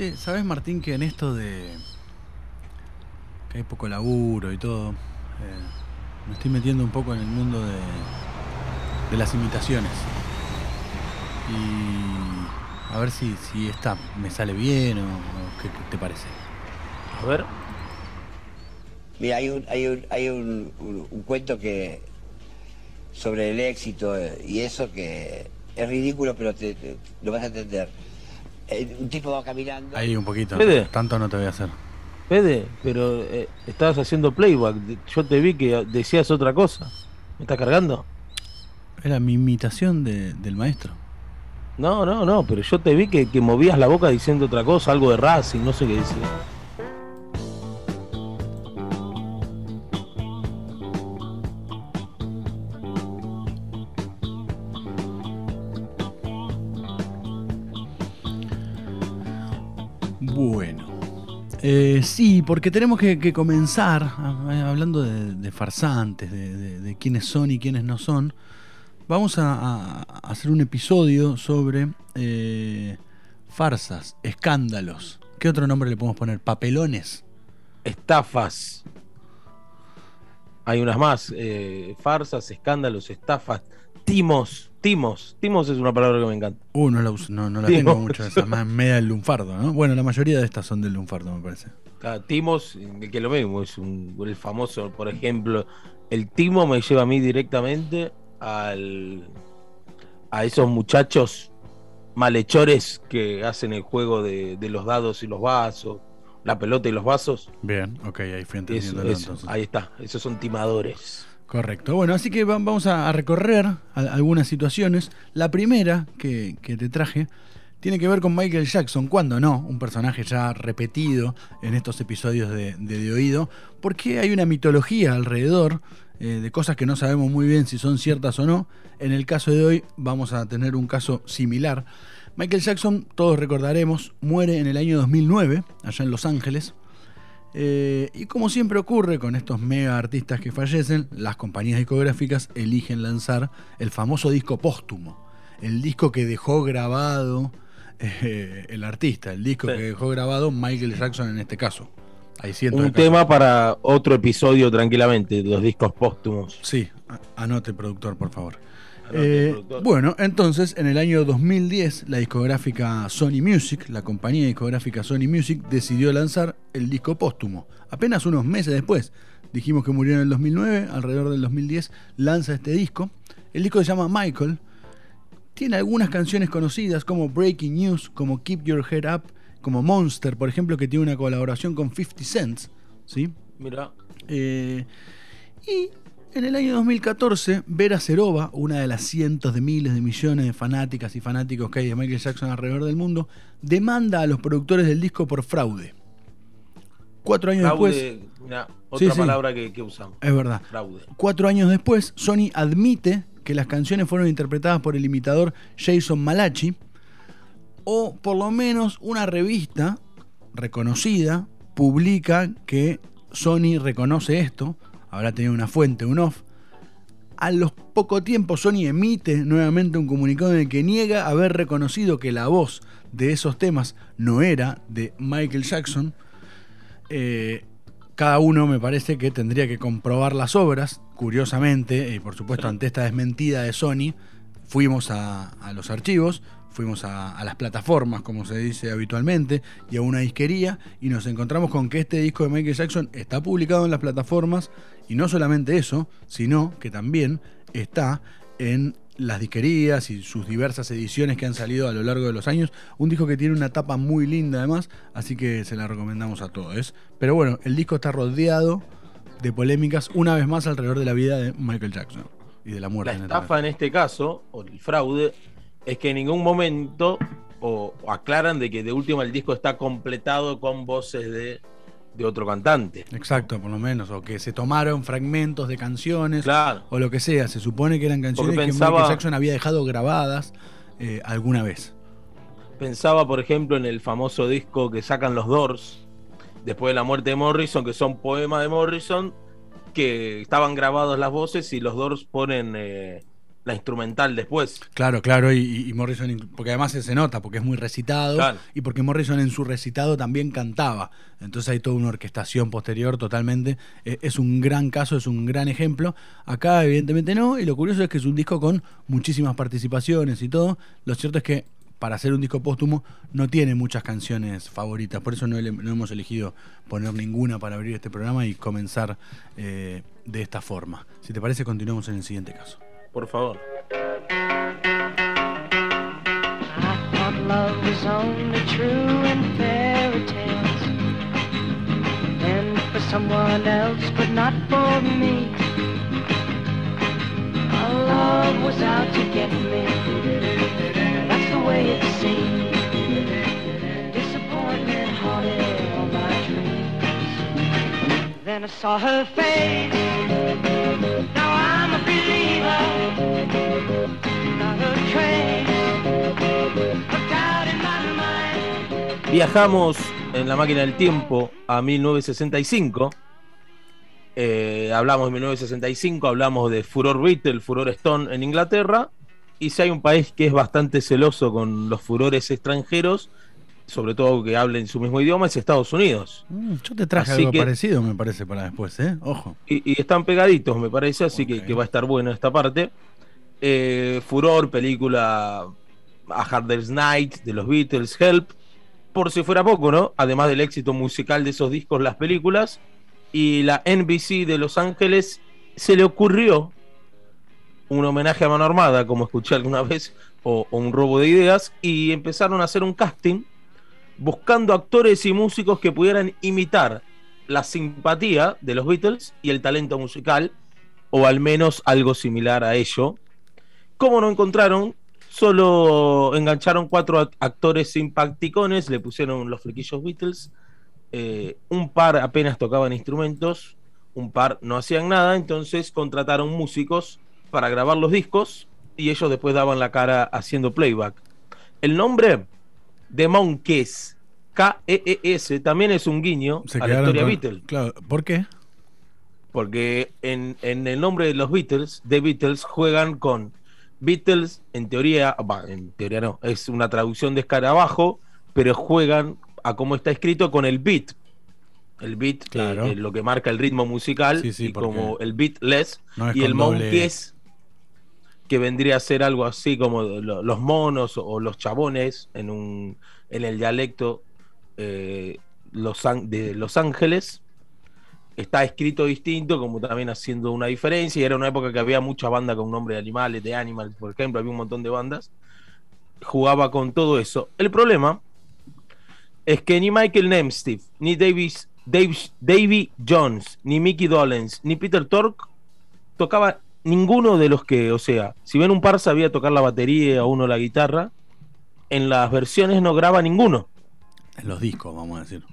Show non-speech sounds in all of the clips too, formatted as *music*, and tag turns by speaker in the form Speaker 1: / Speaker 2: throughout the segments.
Speaker 1: Che, ¿sabes Martín que en esto de que hay poco laburo y todo, eh, me estoy metiendo un poco en el mundo de, de las imitaciones? Y a ver si, si esta me sale bien o, o qué te parece.
Speaker 2: A ver.
Speaker 3: Mira, hay un, hay un, hay un, un- un cuento que sobre el éxito eh, y eso que es ridículo, pero te, te- lo vas a entender. Eh, Un tipo va caminando.
Speaker 1: Ahí un poquito,
Speaker 2: Fede.
Speaker 1: tanto no te voy a hacer.
Speaker 2: Fede, pero eh, estabas haciendo playback. Yo te vi que decías otra cosa. ¿Me estás cargando?
Speaker 1: Era mi imitación de- del maestro.
Speaker 2: No, no, no, pero yo te vi que, que movías la boca diciendo otra cosa, algo de Racing, no sé qué decía.
Speaker 1: Bueno. Eh, sí, porque tenemos que, comenzar a- hablando de, farsantes, de, de- quiénes son y quiénes no son. Vamos a, hacer un episodio sobre eh, farsas, escándalos. ¿Qué otro nombre le podemos poner? Papelones.
Speaker 2: Estafas. Hay unas más. eh, farsas, escándalos, estafas, timos. Timos. Timos es una palabra que me encanta.
Speaker 1: Uh, no la, uso- no, no la tengo mucho, esa más media del lunfardo, ¿no? Bueno, la mayoría de estas son del lunfardo, me parece.
Speaker 2: Cada timos, que lo mismo, es un, el famoso, por ejemplo, el timo me lleva a mí directamente al, a esos muchachos malhechores que hacen el juego de, de los dados y los vasos, la pelota y los vasos.
Speaker 1: Bien, ok, ahí fui
Speaker 2: Eso,
Speaker 1: entendiendo
Speaker 2: eso,
Speaker 1: entonces.
Speaker 2: ahí está, esos son timadores.
Speaker 1: Correcto. Bueno, así que va- vamos a recorrer algunas situaciones. La primera que, te traje tiene que ver con Michael Jackson, cuando no, un personaje ya repetido en estos episodios de, de, De Oído, porque hay una mitología alrededor eh, de cosas que no sabemos muy bien si son ciertas o no. En el caso de hoy vamos a tener un caso similar. Michael Jackson, todos recordaremos, muere en el año 2009, allá en Los Ángeles. Eh, y como siempre ocurre con estos mega artistas que fallecen, las compañías discográficas eligen lanzar el famoso disco póstumo. El disco que dejó grabado *laughs* eh, el artista, el disco
Speaker 2: Sí.
Speaker 1: que dejó grabado Michael Jackson en este caso. Hay
Speaker 2: Un tema para otro episodio tranquilamente, los discos póstumos.
Speaker 1: Sí, anote productor, por favor.
Speaker 2: Anote,
Speaker 1: Eh, bueno, entonces en el año 2010 la discográfica Sony Music, la compañía discográfica Sony Music, decidió lanzar el disco póstumo. Apenas unos meses después, dijimos que murió en el 2009, alrededor del 2010 lanza este disco. El disco se llama Michael. Tiene algunas canciones conocidas como Breaking News, como Keep Your Head Up, como Monster, por ejemplo, que tiene una colaboración con 50 Cent, ¿sí?
Speaker 2: Mira,
Speaker 1: Eh, y en el año 2014, Vera Serova, una de las cientos de miles de millones de fanáticas y fanáticos que hay de Michael Jackson alrededor del mundo, demanda a los productores del disco por fraude. Cuatro años después,
Speaker 2: otra
Speaker 1: Sí, sí.
Speaker 2: palabra que, que usamos.
Speaker 1: es verdad,
Speaker 2: Fraude.
Speaker 1: cuatro años después, Sony admite que las canciones fueron interpretadas por el imitador Jason Malachi, o por lo menos una revista reconocida publica que Sony reconoce esto, habrá tenido una fuente, un off. A los poco tiempo Sony emite nuevamente un comunicado en el que niega haber reconocido que la voz de esos temas no era de Michael Jackson. Eh, cada uno me parece que tendría que comprobar las obras. Curiosamente, y por supuesto ante esta desmentida de Sony, fuimos a, a los archivos, fuimos a, a las plataformas, como se dice habitualmente, y a una disquería, y nos encontramos con que este disco de Michael Jackson está publicado en las plataformas, y no solamente eso, sino que también está en las disquerías y sus diversas ediciones que han salido a lo largo de los años. Un disco que tiene una tapa muy linda además, así que se la recomendamos a todos. Pero bueno, el disco está rodeado de polémicas una vez más alrededor de la vida de Michael Jackson y de la muerte.
Speaker 2: La
Speaker 1: en el
Speaker 2: estafa en este caso, o el fraude, es que en ningún momento o, o aclaran de que de última el disco está completado con voces de, de otro cantante.
Speaker 1: Exacto, por lo menos. O que se tomaron fragmentos de canciones
Speaker 2: Claro.
Speaker 1: o lo que sea. Se supone que eran canciones que Michael Jackson había dejado grabadas eh, alguna vez.
Speaker 2: Pensaba, por ejemplo, en el famoso disco que sacan los Doors después de la muerte de Morrison, que son poemas de Morrison, que estaban grabados las voces y los Doors ponen eh, la instrumental después.
Speaker 1: Claro, claro, y, Morrison, porque además se nota, porque es muy recitado, y porque Morrison en su recitado también cantaba. Entonces hay toda una orquestación posterior totalmente. Eh, es un gran caso, es un gran ejemplo. Acá evidentemente no, y lo curioso es que es un disco con muchísimas participaciones y todo. Lo cierto es que para hacer un disco póstumo no tiene muchas canciones favoritas, por eso no, hemos elegido poner ninguna para abrir este programa y comenzar eh, de esta forma. Si te parece, continuamos en el siguiente caso.
Speaker 2: Por favor.
Speaker 4: love was only true in fairy tales. And for someone else but not for me. Our love was out to get me. That's the way it seemed disappointment haunted all my dreams. Then I saw her face
Speaker 2: Viajamos en la máquina del tiempo a 1965. Eh, hablamos de 1965, hablamos de furor Beatle, furor Stone en Inglaterra. Y si hay un país que es bastante celoso con los furores extranjeros, sobre todo que hablen su mismo idioma, es Estados Unidos.
Speaker 1: Mm, yo te traje algo parecido, me parece, para después, ¿eh? Ojo.
Speaker 2: Y, están pegaditos, me parece, así que, va a estar bueno esta parte. Eh, Furor, película A Hard Night de los Beatles, Help, por si fuera poco, ¿no? Además del éxito musical de esos discos, las películas, y la NBC de Los Ángeles se le ocurrió un homenaje a mano armada, como escuché alguna vez, o, un robo de ideas, y empezaron a hacer un casting buscando actores y músicos que pudieran imitar la simpatía de los Beatles y el talento musical, o al menos algo similar a ello. ¿Cómo no encontraron? Solo engancharon cuatro actores simpáticones, le pusieron los flequillos Beatles. Eh, un par apenas tocaban instrumentos, un par no hacían nada, entonces contrataron músicos para grabar los discos y ellos después daban la cara haciendo playback. El nombre The Monkeys, K-E-E-S, también es un guiño a la historia Beatles.
Speaker 1: Claro, ¿por qué?
Speaker 2: Porque en, en, el nombre de los Beatles, The Beatles, juegan con Beatles, en teoría, en teoría no, es una traducción de escarabajo, pero juegan a cómo está escrito con el beat. El beat, claro. Eh, lo que marca el ritmo musical, y como el beatless, y el monkeys, que vendría a ser algo así como los monos o los chabones en, un, en el dialecto eh, los, de Los Ángeles está escrito distinto, como también haciendo una diferencia. Y era una época que había mucha banda con nombre de animales, de Animals, por ejemplo, había un montón de bandas. Jugaba con todo eso. El problema es que ni Michael Nemsteve, ni Davis, Davy Jones, ni Mickey Dolenz, ni Peter Tork tocaba ninguno de los que, o sea, si ven un par sabía tocar la batería o uno la guitarra, en las versiones no graba ninguno.
Speaker 1: En los discos, vamos a decir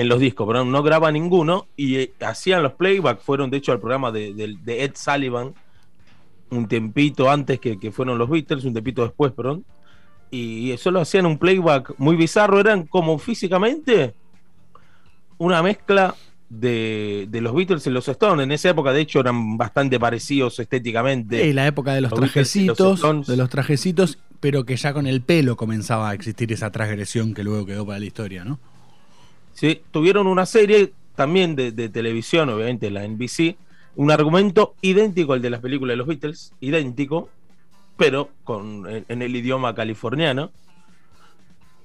Speaker 2: en los discos, pero no graba ninguno y eh, hacían los playback, fueron de hecho al programa de, Ed Sullivan un tempito antes que, fueron los Beatles, un tempito después, perdón, y solo hacían un playback muy bizarro, eran como físicamente una mezcla de, los Beatles y los Stones. En esa época, de hecho, eran bastante parecidos estéticamente.
Speaker 1: Sí, la época de los, trajecitos, de los trajecitos, pero que ya con el pelo comenzaba a existir esa transgresión que luego quedó para la historia, ¿no?
Speaker 2: ¿sí? tuvieron una serie también de, televisión, obviamente la NBC, un argumento idéntico al de las películas de los Beatles, idéntico, pero con, en, el idioma californiano.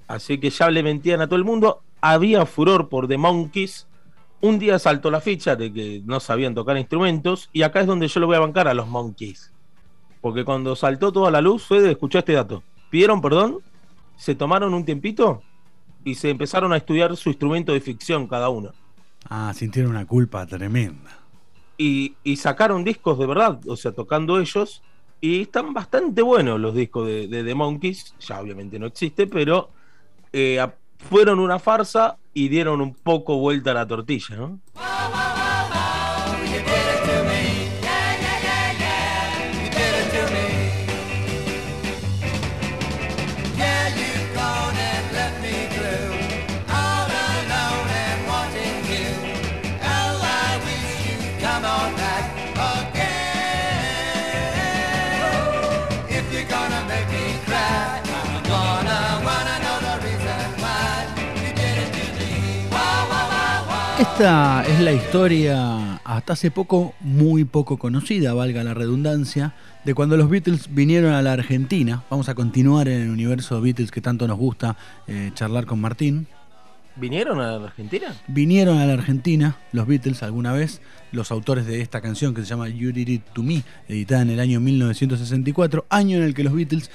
Speaker 2: Así que ya le mentían a todo el mundo. Había furor por The Monkeys. Un día saltó la ficha de que no sabían tocar instrumentos. Y acá es donde yo lo voy a bancar a los Monkeys. Porque cuando saltó toda la luz fue de escuchar este dato. Pidieron perdón, se tomaron un tiempito y se empezaron a estudiar su instrumento de ficción cada uno.
Speaker 1: Ah, sintieron una culpa tremenda.
Speaker 2: Y, sacaron discos de verdad, o sea, tocando ellos, y están bastante buenos los discos de, The Monkeys, ya obviamente no existe, pero eh, fueron una farsa y dieron un poco vuelta a la tortilla, ¿no?
Speaker 1: Esta es la historia hasta hace poco muy poco conocida, valga la redundancia, de cuando los Beatles vinieron a la Argentina. Vamos a continuar en el universo Beatles que tanto nos gusta eh, charlar con Martín.
Speaker 2: ¿Vinieron a la Argentina?
Speaker 1: Vinieron a la Argentina los Beatles alguna vez, los autores de esta canción que se llama You Did It To Me, editada en el año 1964, año en el que los Beatles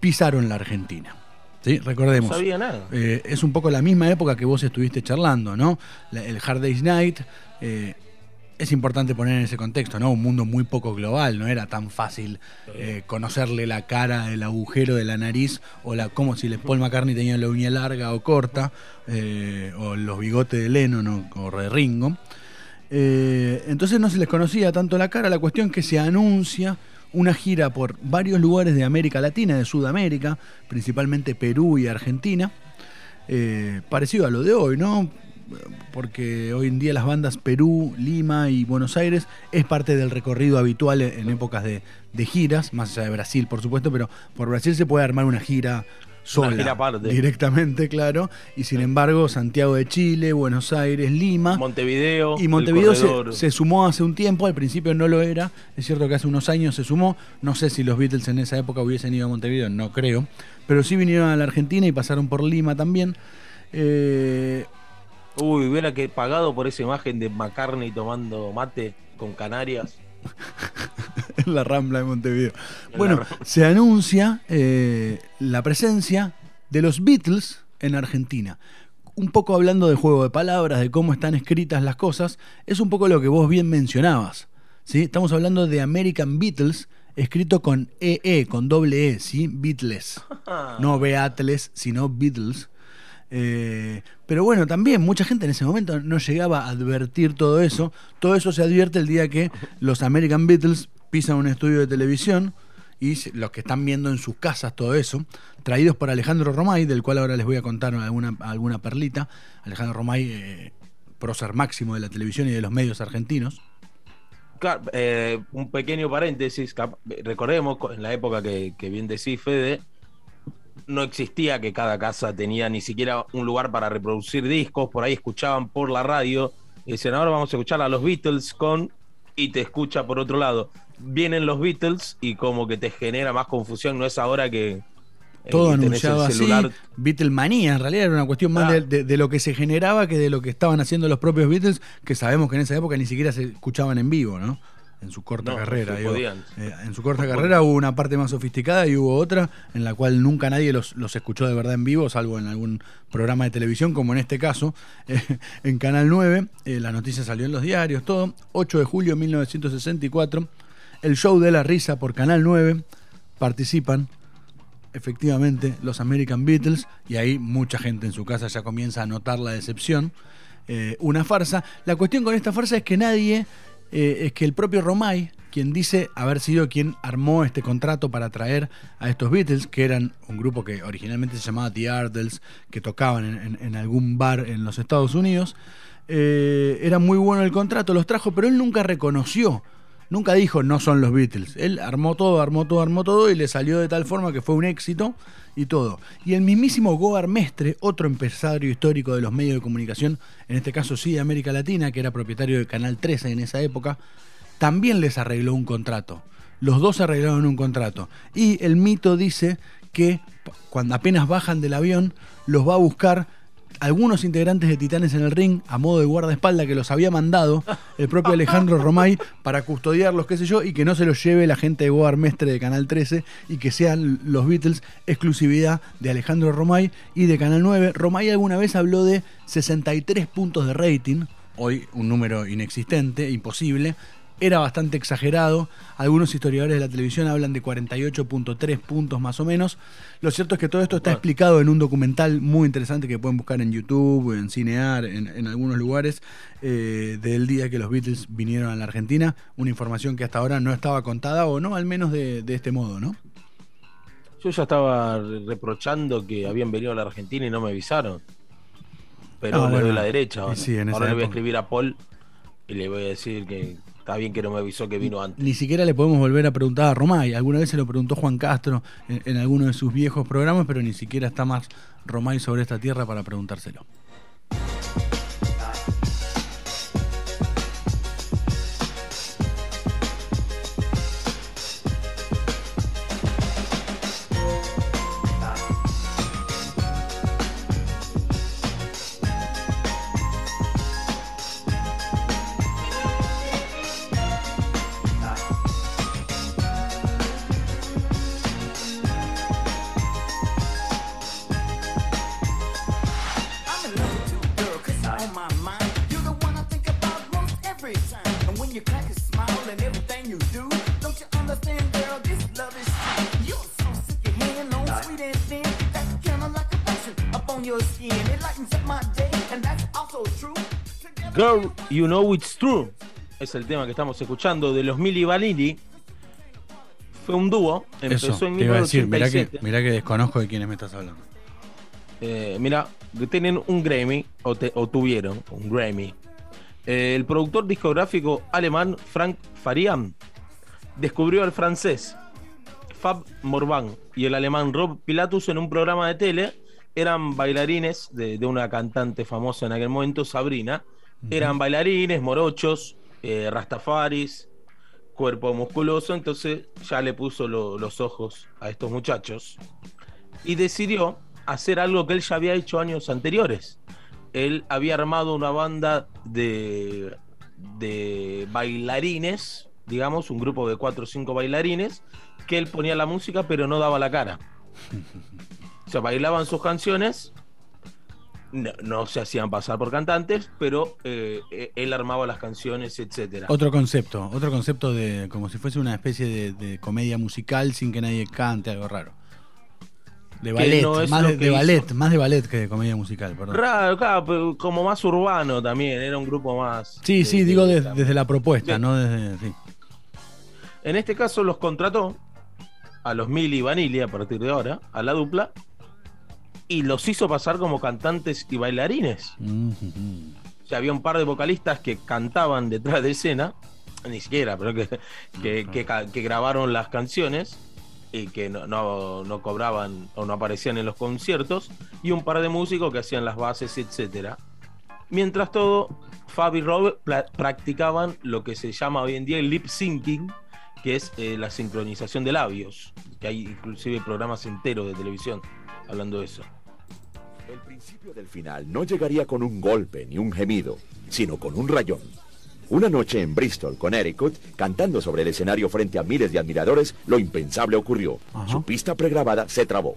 Speaker 1: pisaron la Argentina. ¿Sí? Recordemos.
Speaker 2: No sabía nada.
Speaker 1: Eh, es un poco la misma época que vos estuviste charlando, ¿no? La- el Hard Day's Night. eh, es importante poner en ese contexto, ¿no? Un mundo muy poco global, no era tan fácil eh, conocerle la cara, el agujero de la nariz, o la como si Paul McCartney tenía la uña larga o corta, eh, o los bigotes de Lennon o, o de Ringo. Eh, entonces no se les conocía tanto la cara, la cuestión que se anuncia una gira por varios lugares de América Latina, de Sudamérica, principalmente Perú y Argentina, eh, parecido a lo de hoy, ¿no? Porque hoy en día las bandas Perú, Lima y Buenos Aires es parte del recorrido habitual en épocas de, de giras, más allá de Brasil, por supuesto, pero por Brasil se puede armar una gira sola,
Speaker 2: aparte.
Speaker 1: directamente, claro, y sin embargo Santiago de Chile, Buenos Aires, Lima,
Speaker 2: Montevideo.
Speaker 1: y Montevideo se sumó hace un tiempo, al principio no lo era, es cierto que hace unos años se sumó, no sé si los Beatles en esa época hubiesen ido a Montevideo, no creo, pero sí vinieron a la Argentina y pasaron por Lima también. Eh,
Speaker 2: Uy, hubiera que pagado por esa imagen de McCartney tomando mate con Canarias. *laughs*
Speaker 1: en la Rambla de Montevideo.
Speaker 2: En
Speaker 1: Bueno, se anuncia eh, la presencia de los Beatles en Argentina. Un poco hablando de juego de palabras, de cómo están escritas las cosas, es un poco lo que vos bien mencionabas. ¿sí? Estamos hablando de American Beatles, escrito con EE, con doble E, ¿sí? Beatles. *laughs* No Beatles, sino Beatles. Eh, pero bueno, también mucha gente en ese momento no llegaba a advertir todo eso. Todo eso se advierte el día que los American Beatles pisan un estudio de televisión y los que están viendo en sus casas todo eso, traídos por Alejandro Romay, del cual ahora les voy a contar alguna, alguna perlita. Alejandro Romay, eh, prócer máximo de la televisión y de los medios argentinos.
Speaker 2: Claro, eh, un pequeño paréntesis. Recordemos, co- en la época que, que bien decís, Fede, no existía que cada casa tenía ni siquiera un lugar para reproducir discos. Por ahí escuchaban por la radio. Y decían, ahora vamos a escuchar a los Beatles con. Y te escucha por otro lado. Vienen los Beatles y como que te genera más confusión. No es ahora que. eh,
Speaker 1: Todo
Speaker 2: tenés el
Speaker 1: anunciado así. Beatlemanía, en realidad era una cuestión más
Speaker 2: Ah.
Speaker 1: de, de- de lo que se generaba que de lo que estaban haciendo los propios Beatles, que sabemos que en esa época ni siquiera se escuchaban en vivo, ¿no? En su corta
Speaker 2: No,
Speaker 1: carrera. digo. Eh, en su corta carrera hubo una parte más sofisticada y hubo otra en la cual nunca nadie los, los escuchó de verdad en vivo, salvo en algún programa de televisión, como en este caso, *laughs* eh, en Canal 9. eh, la noticia salió en los diarios, todo. 8 de julio de 1964. El show de la risa por Canal 9. Participan efectivamente los American Beatles y ahí mucha gente en su casa ya comienza a notar la decepción. Una farsa. La cuestión con esta farsa es que nadie, eh, es que el propio Romay, quien dice haber sido quien armó este contrato para traer a estos Beatles, que eran un grupo que originalmente se llamaba The Ardles, que tocaban en, algún bar en los Estados Unidos, eh, era muy bueno el contrato, los trajo, pero él nunca reconoció Nunca dijo no son los Beatles. Él armó todo, armó todo, armó todo y le salió de tal forma que fue un éxito y todo. Y el mismísimo Goar Mestre, otro empresario histórico de los medios de comunicación, en este caso sí de América Latina, que era propietario de Canal 13 en esa época, también les arregló un contrato. Los dos arreglaron un contrato. Y el mito dice que cuando apenas bajan del avión, los va a buscar algunos integrantes de Titanes en el ring a modo de guardaespaldas que los había mandado el propio Alejandro Romay para custodiarlos, qué sé yo, y que no se los lleve la gente de Goar Mestre de Canal 13 y que sean los Beatles exclusividad de Alejandro Romay y de Canal 9. Romay alguna vez habló de 63 puntos de rating, hoy un número inexistente, imposible. Era bastante exagerado. Algunos historiadores de la televisión hablan de 48.3 puntos más o menos. Lo cierto es que todo esto está explicado en un documental muy interesante que pueden buscar en YouTube, en Cinear, en, en algunos lugares, eh, del día que los Beatles vinieron a la Argentina. Una información que hasta ahora no estaba contada, o no, al menos de, de este modo, ¿no?
Speaker 2: Yo ya estaba reprochando que habían venido a la Argentina y no me avisaron. Pero
Speaker 1: Ah,
Speaker 2: le
Speaker 1: bueno.
Speaker 2: doy la derecha. Ahora,
Speaker 1: sí,
Speaker 2: Ahora le voy a escribir a Paul y le voy a decir que está bien que no me avisó que vino antes.
Speaker 1: Ni siquiera le podemos volver a preguntar a Romay. Alguna vez se lo preguntó Juan Castro en, en alguno de sus viejos programas, pero ni siquiera está más Romay sobre esta tierra para preguntárselo.
Speaker 2: girl, you know it's true. Es el tema que estamos escuchando de los Milli Vanilli. Fue un dúo, empezó en
Speaker 1: mirá que, desconozco de quiénes me estás hablando.
Speaker 2: Eh, Mira, tienen un Grammy, o, tuvieron un Grammy. Eh, el productor discográfico alemán Frank Farian descubrió al francés Fab Morvan y el alemán Rob Pilatus en un programa de tele. Eran bailarines de, de una cantante famosa en aquel momento, Sabrina. Eran bailarines, morochos, eh, rastafaris, cuerpo musculoso. Entonces ya le puso lo- los ojos a estos muchachos y decidió hacer algo que él ya había hecho años anteriores. Él había armado una banda de, de bailarines, digamos, un grupo de cuatro o cinco bailarines, que él ponía la música pero no daba la cara. O sea, bailaban sus canciones, no, no se hacían pasar por cantantes, pero eh, eh, él armaba las canciones, etcétera.
Speaker 1: Otro concepto, otro concepto de como si fuese una especie de, de comedia musical sin que nadie cante, algo raro. De ballet,
Speaker 2: no
Speaker 1: más de, ballet, más de ballet que de comedia musical, perdón.
Speaker 2: Raro, claro, pero como más urbano también, era un grupo más.
Speaker 1: Sí,
Speaker 2: de-
Speaker 1: sí, digo
Speaker 2: de-
Speaker 1: de- desde la propuesta, no desde. Sí.
Speaker 2: En este caso los contrató a los Mili y Vanilli a partir de ahora, a la dupla, y los hizo pasar como cantantes y bailarines.
Speaker 1: Mm, mm,
Speaker 2: O sea, había un par de vocalistas que cantaban detrás de escena, ni siquiera, pero que, que, ca- que grabaron las canciones y que no, no, no cobraban o no aparecían en los conciertos, y un par de músicos que hacían las bases, etcétera. Mientras todo, Fab y Rob pla- practicaban lo que se llama hoy en día el lip syncing, que es eh, la sincronización de labios, que hay inclusive programas enteros de televisión hablando de eso.
Speaker 5: El principio del final no llegaría con un golpe ni un gemido, sino con un rayón. Una noche en Bristol, Connecticut, cantando sobre el escenario frente a miles de admiradores, lo impensable ocurrió.
Speaker 1: Ajá.
Speaker 5: Su pista pregrabada se trabó.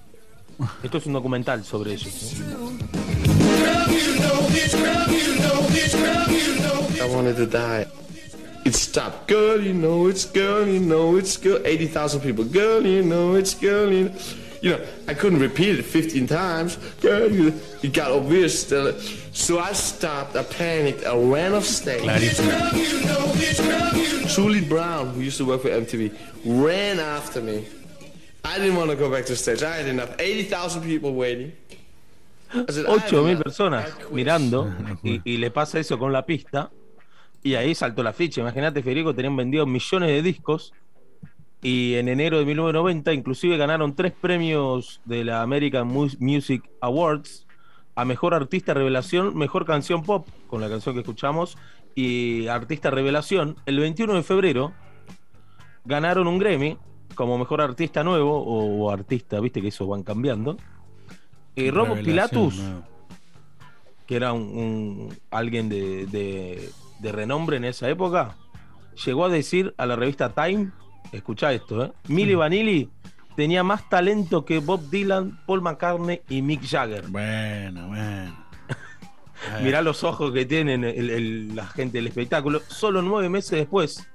Speaker 2: Esto es un documental sobre. ¿no?
Speaker 6: I wanted to die. It stopped. Girl, you know it's girl, you know it's girl. 80,000 people. Girl, you know it's girl, you know. You know, I couldn't repeat it 15 times. Girl, you, it got obvious. Still. So I stopped, I panicked, I ran off stage.
Speaker 1: Clarísimo.
Speaker 6: Julie Brown, who used to work for MTV, ran after me. I didn't want to go back to stage. I had enough. 80,000 people waiting. I said, I had
Speaker 2: 8 mil
Speaker 6: enough.
Speaker 2: personas
Speaker 6: I quit.
Speaker 2: mirando *laughs* y, y le pasa eso con la pista y ahí saltó la ficha. Imagínate, Federico, tenían vendido millones de discos y en enero de 1990 inclusive ganaron tres premios de la American Mu- Music Awards a Mejor Artista Revelación, Mejor Canción Pop, con la canción que escuchamos, y Artista Revelación. El 21 de febrero ganaron un Grammy como Mejor Artista Nuevo o, o Artista, viste que eso van cambiando. Y Robo
Speaker 1: Revelación,
Speaker 2: Pilatus,
Speaker 1: nuevo.
Speaker 2: que era un, un- alguien de, de- de renombre en esa época, llegó a decir a la revista Time, escucha esto, ¿eh? Milli Vanilli tenía más talento que Bob Dylan, Paul McCartney y Mick Jagger.
Speaker 1: Bueno, bueno. *laughs*
Speaker 2: Mirá los ojos que tienen el- el- la gente del espectáculo. Solo nueve meses después,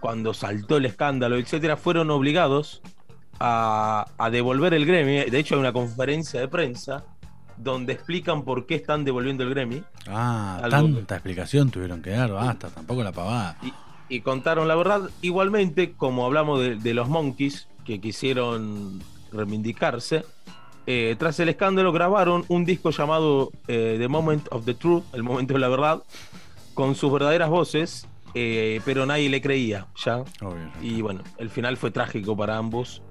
Speaker 2: cuando saltó el escándalo, etcétera, fueron obligados a, a devolver el Grammy. De hecho, hay una conferencia de prensa donde explican por qué están devolviendo el Grammy.
Speaker 1: Ah,
Speaker 2: algo
Speaker 1: tanta explicación tuvieron que dar, basta, tampoco la pavada.
Speaker 2: y, y contaron la verdad. Igualmente, como hablamos de, de los Monkeys, que quisieron reivindicarse, eh, tras el escándalo grabaron un disco llamado eh, The Moment of the Truth, el momento de la verdad, con sus verdaderas voces, eh, pero nadie le creía ya. Y bueno, el final fue trágico para ambos.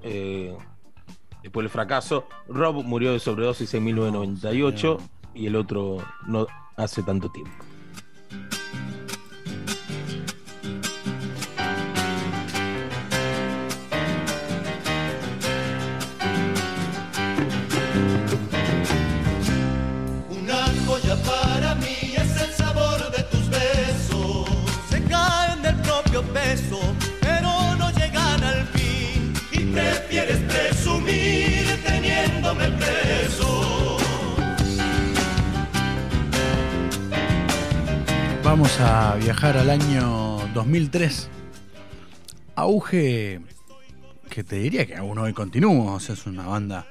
Speaker 2: Después del fracaso, Rob murió de sobredosis en 1998 y el otro no hace tanto tiempo.
Speaker 1: Vamos a viajar al año 2003. Auge que te diría que aún hoy continúa, es una banda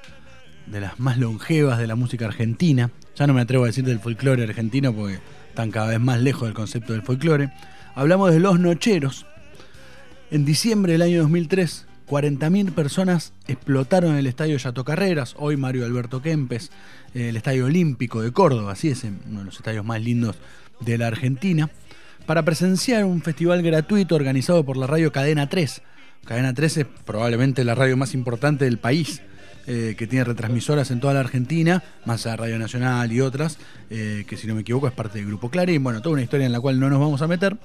Speaker 1: de las más longevas de la música argentina. Ya no me atrevo a decir del folclore argentino porque están cada vez más lejos del concepto del folclore. Hablamos de Los Nocheros. En diciembre del año 2003, 40.000 personas explotaron el estadio Yato Carreras, hoy Mario Alberto Kempes, el estadio olímpico de Córdoba, así es uno de los estadios más lindos de la Argentina, para presenciar un festival gratuito organizado por la radio Cadena 3. Cadena 3 es probablemente la radio más importante del país. eh, que tiene retransmisoras en toda la Argentina, más a Radio Nacional y otras, eh, que si no me equivoco es parte del Grupo Clarín. Bueno, toda una historia en la cual no nos vamos a meter.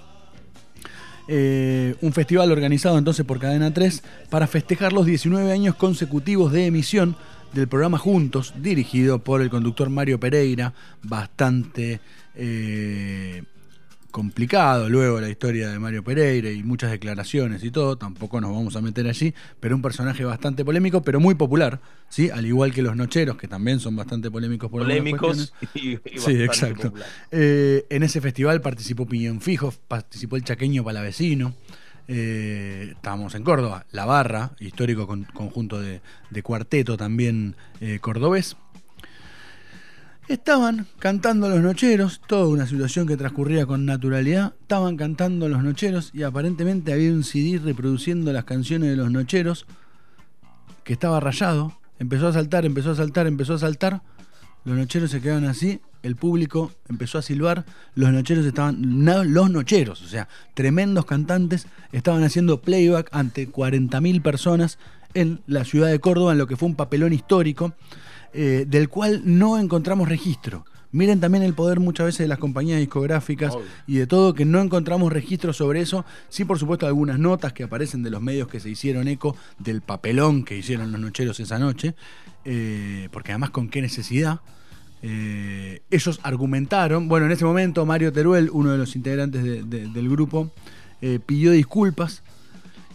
Speaker 1: Eh, un festival organizado entonces por Cadena 3 para festejar los 19 años consecutivos de emisión del programa Juntos, dirigido por el conductor Mario Pereira, bastante eh, complicado luego la historia de Mario Pereira y muchas declaraciones y todo, tampoco nos vamos a meter allí, pero un personaje bastante polémico, pero muy popular, ¿sí? al igual que los Nocheros, que también son bastante polémicos por
Speaker 2: Polémicos y, y
Speaker 1: Sí, exacto. Eh, en ese festival participó Piñón Fijo, participó el chaqueño Palavecino. Eh, estábamos en Córdoba, La Barra, histórico con- conjunto de, de cuarteto también eh, cordobés. Estaban cantando los nocheros, toda una situación que transcurría con naturalidad. Estaban cantando los nocheros y aparentemente había un CD reproduciendo las canciones de los nocheros que estaba rayado. Empezó a saltar, empezó a saltar, empezó a saltar. Los nocheros se quedaron así, el público empezó a silbar, los nocheros estaban, los nocheros, o sea, tremendos cantantes, estaban haciendo playback ante 40.000 personas en la ciudad de Córdoba, en lo que fue un papelón histórico, eh, del cual no encontramos registro. Miren también el poder muchas veces de las compañías discográficas
Speaker 2: Obvio.
Speaker 1: y de todo, que no encontramos registro sobre eso. Sí, por supuesto, algunas notas que aparecen de los medios que se hicieron eco del papelón que hicieron los nocheros esa noche, eh, porque además con qué necesidad. Eh, ellos argumentaron, bueno, en ese momento Mario Teruel, uno de los integrantes de- de- del grupo, eh, pidió disculpas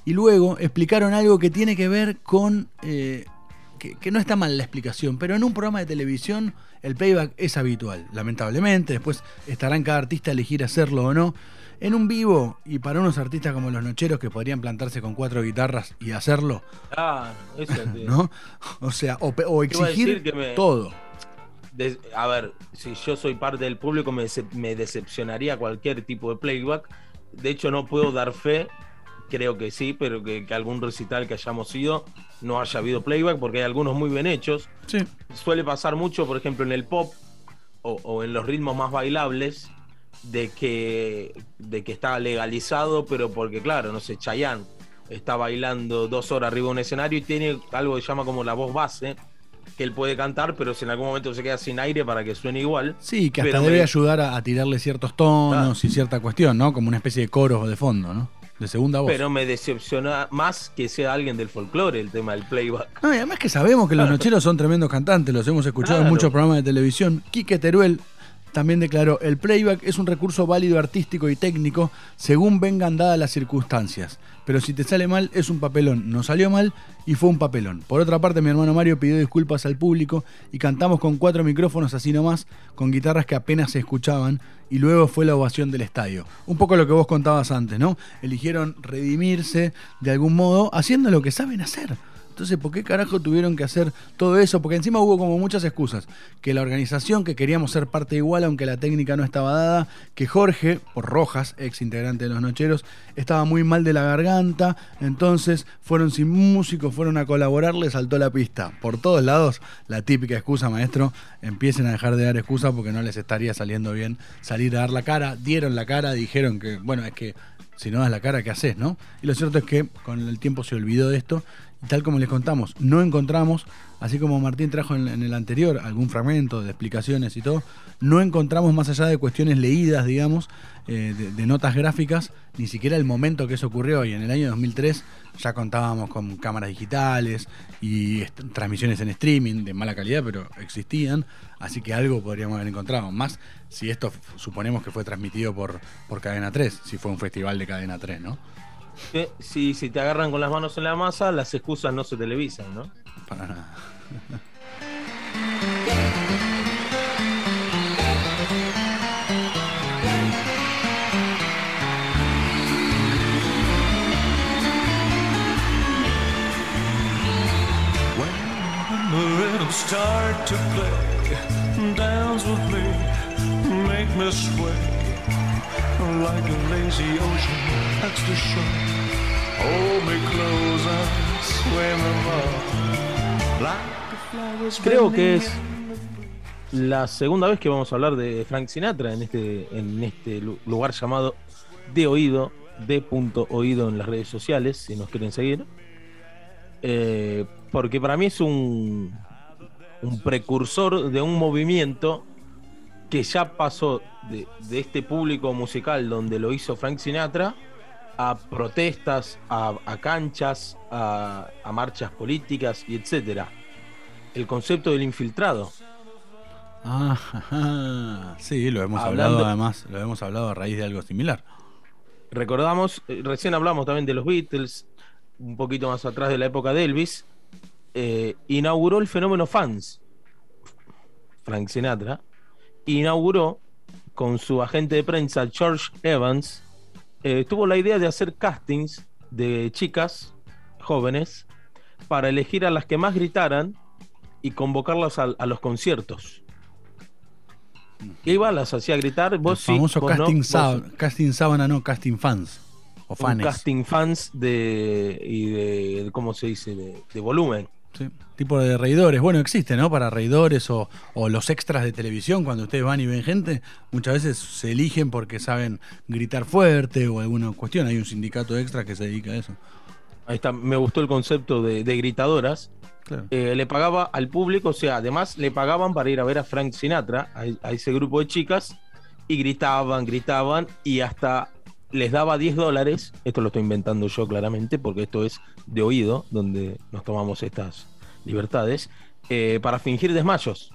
Speaker 1: y luego explicaron algo que tiene que ver con, que, que no está mal la explicación, pero en un programa de televisión el playback es habitual, lamentablemente, después estará en cada artista elegir hacerlo o no. En un vivo, y para unos artistas como los Nocheros que podrían plantarse con cuatro guitarras y hacerlo,
Speaker 2: Ah, eso *laughs*
Speaker 1: ¿no? O sea, o,
Speaker 2: a
Speaker 1: exigir
Speaker 2: me-
Speaker 1: todo.
Speaker 2: a ver, si yo soy parte del público, me, me decepcionaría cualquier tipo de playback. De hecho, no puedo dar fe, creo que sí, pero que, que algún recital que hayamos ido no haya habido playback, porque hay algunos muy bien hechos.
Speaker 1: Sí.
Speaker 2: Suele pasar mucho, por ejemplo, en el pop o, o en los ritmos más bailables, de que, de que está legalizado, pero porque, claro, no sé, Chayanne está bailando dos horas arriba de un escenario y tiene algo que se llama como la voz base, que él puede cantar, pero si en algún momento se queda sin aire para que suene igual.
Speaker 1: Sí, que hasta
Speaker 2: Pero
Speaker 1: debe
Speaker 2: me-
Speaker 1: ayudar a, a tirarle ciertos tonos y cierta cuestión, ¿no? Como una especie de coros de fondo, ¿no? De segunda voz.
Speaker 2: Pero me decepciona más que sea alguien del folclore el tema del playback.
Speaker 1: No, y además que sabemos que los nocheros son tremendos cantantes, los hemos escuchado en
Speaker 2: Claro.
Speaker 1: muchos programas de televisión. Quique Teruel también declaró, el playback es un recurso válido artístico y técnico según vengan dadas las circunstancias. Pero si te sale mal, es un papelón. Nos salió mal y fue un papelón. Por otra parte, mi hermano Mario pidió disculpas al público y cantamos con cuatro micrófonos así nomás, con guitarras que apenas se escuchaban, y luego fue la ovación del estadio. Un poco lo que vos contabas antes, ¿no? Eligieron redimirse de algún modo haciendo lo que saben hacer. Entonces, ¿por qué carajo tuvieron que hacer todo eso? Porque encima hubo como muchas excusas. Que la organización, que queríamos ser parte igual, aunque la técnica no estaba dada. Que Jorge, por Rojas, ex integrante de Los Nocheros, estaba muy mal de la garganta. Entonces, fueron sin músicos, fueron a colaborar, le saltó la pista. Por todos lados, la típica excusa, maestro. Empiecen a dejar de dar excusas porque no les estaría saliendo bien salir a dar la cara. Dieron la cara, dijeron que, bueno, es que si no das la cara, ¿qué haces, no? Y lo cierto es que con el tiempo se olvidó de esto. Tal como les contamos, no encontramos, así como Martín trajo en, el anterior algún fragmento de explicaciones y todo, no encontramos más allá de cuestiones leídas, digamos, eh, de, de notas gráficas, ni siquiera el momento que eso ocurrió. Y en el año 2003 ya contábamos con cámaras digitales y transmisiones en streaming de mala calidad, pero existían. Así que algo podríamos haber encontrado. Más si esto suponemos que fue transmitido por, por Cadena 3, si fue un festival de Cadena 3, ¿no?
Speaker 2: Si, si te agarran con las manos en la masa, las excusas no se televisan, ¿no?
Speaker 1: Para nada. *laughs*
Speaker 2: Creo que es la segunda vez que vamos a hablar de Frank Sinatra en este, en este lu- lugar llamado De Oído, de punto oído en las redes sociales, si nos quieren seguir. Eh, porque para mí es un, precursor de un movimiento que ya pasó de, este público musical donde lo hizo Frank Sinatra a protestas, a, canchas, a marchas políticas y etcétera. El concepto del infiltrado.
Speaker 1: Ah, sí, lo hemos hablado además, lo hemos hablado a raíz de algo similar.
Speaker 2: Recordamos, eh, recién hablamos también de los Beatles, un poquito más atrás de la época de Elvis, eh, inauguró el fenómeno fans. Frank Sinatra inauguró con su agente de prensa George Evans, eh, tuvo la idea de hacer castings de chicas jóvenes para elegir a las que más gritaran y convocarlas a, a los conciertos. Iba, las hacía gritar, vos
Speaker 1: el
Speaker 2: sí,
Speaker 1: famoso
Speaker 2: no,
Speaker 1: casting,
Speaker 2: vos
Speaker 1: sá- casting sábana, no, casting fans. O fans.
Speaker 2: casting fans de y de, de- cómo se dice de, de volumen
Speaker 1: Sí, tipo de reidores. Bueno, existe, ¿no? Para reidores o, o los extras de televisión, cuando ustedes van y ven gente, muchas veces se eligen porque saben gritar fuerte o alguna cuestión. Hay un sindicato extra que se dedica a eso.
Speaker 2: ahí está me gustó el concepto de, de gritadoras
Speaker 1: Claro.
Speaker 2: Eh, le pagaba al público o sea además le pagaban para ir a ver a Frank Sinatra a, a ese grupo de chicas y gritaban gritaban y hasta les daba 10 dólares esto lo estoy inventando yo claramente porque esto es de oído donde nos tomamos estas libertades eh, para fingir desmayos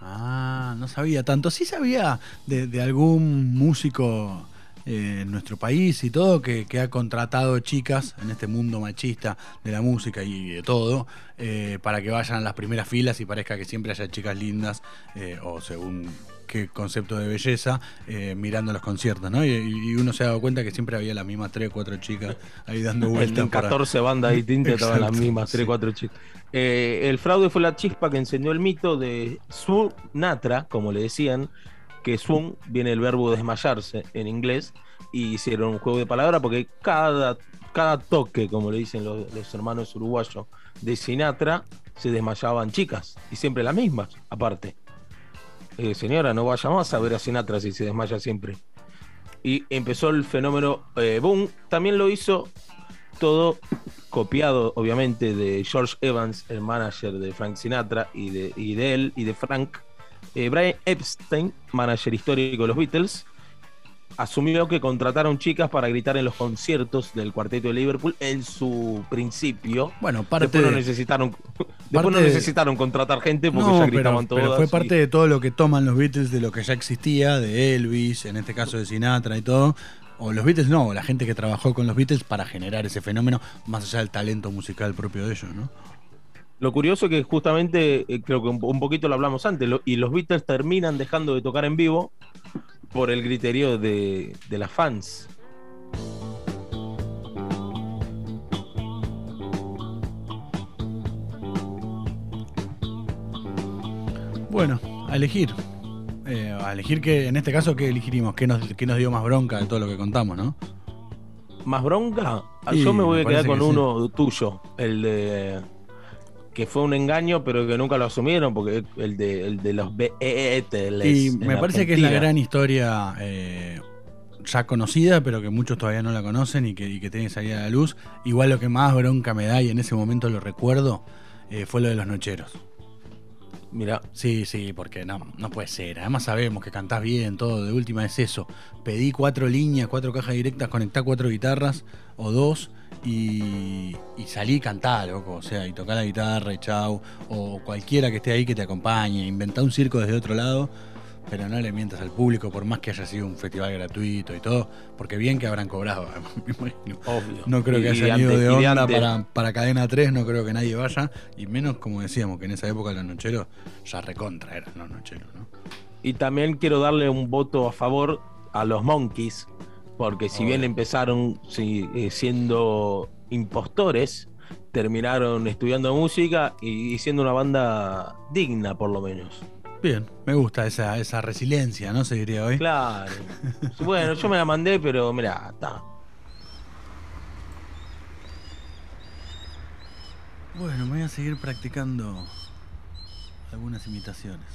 Speaker 1: Ah, no sabía tanto. Sí sabía de, de algún músico eh, en nuestro país y todo que, que ha contratado chicas en este mundo machista de la música y de todo eh, para que vayan a las primeras filas y parezca que siempre haya chicas lindas eh, o según qué concepto de belleza eh, mirando los conciertos, ¿no? Y, y uno se ha dado cuenta que siempre había las mismas tres, cuatro chicas ahí dando *laughs* vueltas.
Speaker 2: En
Speaker 1: para-
Speaker 2: 14 bandas distintas estaban las mismas, 3,
Speaker 1: sí.
Speaker 2: 4 chicas. Eh, el fraude fue la chispa que encendió el mito de Natra, como le decían, que Swun viene el verbo desmayarse en inglés, y hicieron un juego de palabras porque cada, cada toque, como le dicen los, los hermanos uruguayos, de Sinatra, se desmayaban chicas, y siempre las mismas, aparte. Eh, señora, no vaya más a ver a Sinatra si se desmaya siempre. Y empezó el fenómeno eh, boom. También lo hizo todo copiado, obviamente, de George Evans, el manager de Frank Sinatra, y de, y de él y de Frank. Eh, Brian Epstein, manager histórico de los Beatles, asumió que contrataron chicas para gritar en los conciertos del cuarteto de Liverpool en su principio.
Speaker 1: Bueno, parte
Speaker 2: después no necesitaron, después no necesitaron contratar gente porque
Speaker 1: No,
Speaker 2: ya gritaban
Speaker 1: pero
Speaker 2: todas.
Speaker 1: fue
Speaker 2: y-
Speaker 1: parte de todo lo que toman los Beatles de lo que ya existía, de Elvis, en este caso de Sinatra y todo. O los Beatles no, o la gente que trabajó con los Beatles para generar ese fenómeno, más allá del talento musical propio de ellos, ¿no?
Speaker 2: Lo curioso es que justamente, eh, creo que un, un poquito lo hablamos antes, lo- y los Beatles terminan dejando de tocar en vivo por el griterío de, de las fans.
Speaker 1: Bueno, a elegir. Eh, a elegir que, en este caso, ¿qué elegiríamos? ¿Qué nos, qué nos dio más bronca de todo lo que contamos, no?
Speaker 2: ¿Más bronca?
Speaker 1: Sí,
Speaker 2: Yo me voy a quedar con
Speaker 1: sí.
Speaker 2: uno tuyo, el de que fue un engaño, pero que nunca lo asumieron, porque el de, el de los Beatles.
Speaker 1: Y
Speaker 2: en
Speaker 1: me parece que es la gran historia eh, ya conocida, pero que muchos todavía no la conocen y que, y que tiene que salir a la luz. Igual lo que más bronca me da, y en ese momento lo recuerdo, eh, fue lo de los nocheros.
Speaker 2: Mira,
Speaker 1: Sí, sí, porque no, no puede ser. Además sabemos que cantás bien, todo. De última es eso. Pedí cuatro líneas, cuatro cajas directas, conectá cuatro guitarras o dos y, y salí y cantá, loco. O sea, y tocá la guitarra y chau. O cualquiera que esté ahí que te acompañe. Inventá un circo desde otro lado. Pero no le mientas al público, por más que haya sido un festival gratuito y todo. Porque bien que habrán cobrado, *laughs* me imagino.
Speaker 2: obvio.
Speaker 1: No creo que
Speaker 2: Y-
Speaker 1: haya ido de onda para, para cadena 3, no creo que nadie vaya. Y menos, como decíamos, que en esa época los nocheros ya recontra eran los nocheros, ¿no?
Speaker 2: Y también quiero darle un voto a favor a los Monkeys, porque si bien empezaron eh, siendo impostores, terminaron estudiando música y, y siendo una banda digna, por lo menos.
Speaker 1: Bien, me gusta esa, esa resiliencia, ¿no? Se diría hoy.
Speaker 2: Claro. bueno, yo me la mandé, pero mira, está.
Speaker 1: Bueno, me voy a seguir practicando algunas imitaciones.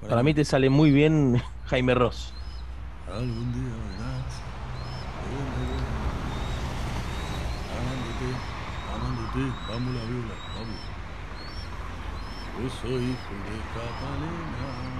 Speaker 1: Por
Speaker 2: Para
Speaker 1: ahí.
Speaker 2: mí te sale muy bien *laughs* Jaime Ross.
Speaker 1: Algún día verás. Amándote, amándote, vamos la viola. Yo soy hijo de Catalina,